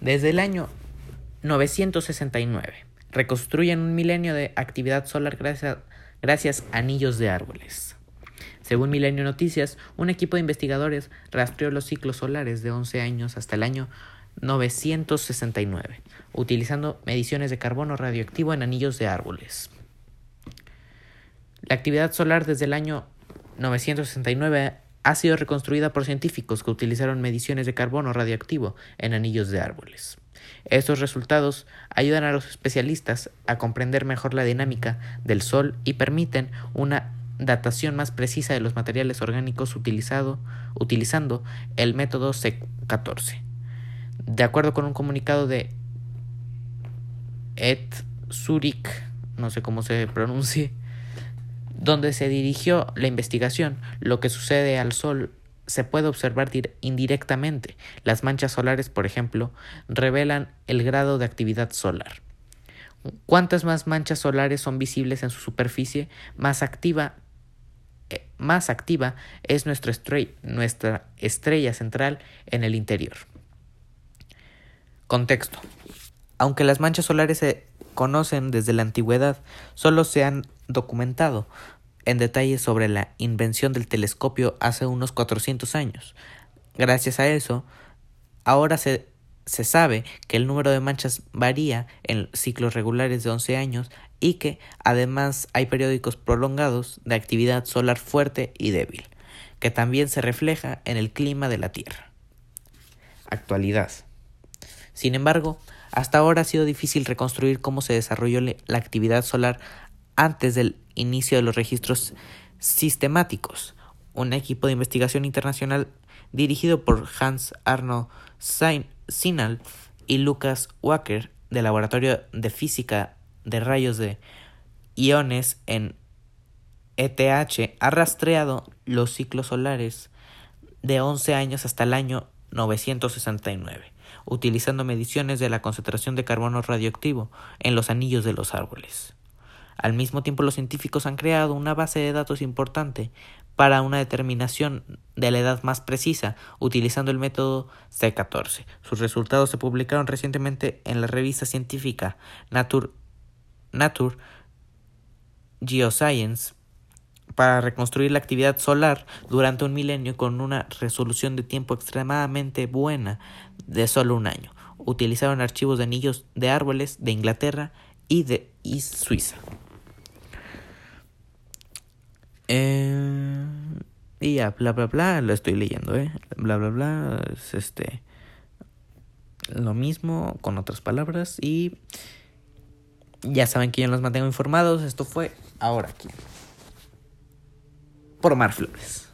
Desde el año 969 reconstruyen un milenio de actividad solar gracias, gracias a anillos de árboles. Según Milenio Noticias, un equipo de investigadores rastreó los ciclos solares de 11 años hasta el año 969, utilizando mediciones de carbono radioactivo en anillos de árboles. La actividad solar desde el año 969 ha sido reconstruida por científicos que utilizaron mediciones de carbono radioactivo en anillos de árboles. Estos resultados ayudan a los especialistas a comprender mejor la dinámica del Sol y permiten una datación más precisa de los materiales orgánicos utilizado, utilizando el método C14. De acuerdo con un comunicado de Ed Zurich, no sé cómo se pronuncie, donde se dirigió la investigación, lo que sucede al Sol se puede observar indirectamente. Las manchas solares, por ejemplo, revelan el grado de actividad solar. Cuantas más manchas solares son visibles en su superficie, más activa, eh, más activa es nuestra estrella central en el interior. Contexto. Aunque las manchas solares se conocen desde la antigüedad, solo se han documentado en detalle sobre la invención del telescopio hace unos 400 años. Gracias a eso, ahora se, se sabe que el número de manchas varía en ciclos regulares de 11 años y que además hay periódicos prolongados de actividad solar fuerte y débil, que también se refleja en el clima de la Tierra. Actualidad. Sin embargo, hasta ahora ha sido difícil reconstruir cómo se desarrolló la actividad solar antes del inicio de los registros sistemáticos. Un equipo de investigación internacional dirigido por Hans Arno Sinal y Lucas Wacker del Laboratorio de Física de Rayos de Iones en ETH ha rastreado los ciclos solares de 11 años hasta el año 969 utilizando mediciones de la concentración de carbono radioactivo en los anillos de los árboles. Al mismo tiempo, los científicos han creado una base de datos importante para una determinación de la edad más precisa utilizando el método C14. Sus resultados se publicaron recientemente en la revista científica Nature, Nature Geoscience para reconstruir la actividad solar durante un milenio con una resolución de tiempo extremadamente buena de solo un año. Utilizaron archivos de anillos de árboles de Inglaterra y de Suiza. Y bla bla bla, lo estoy leyendo, eh. Bla bla bla, es este. Lo mismo con otras palabras y. Ya saben que yo los mantengo informados. Esto fue ahora aquí por Mar Flores.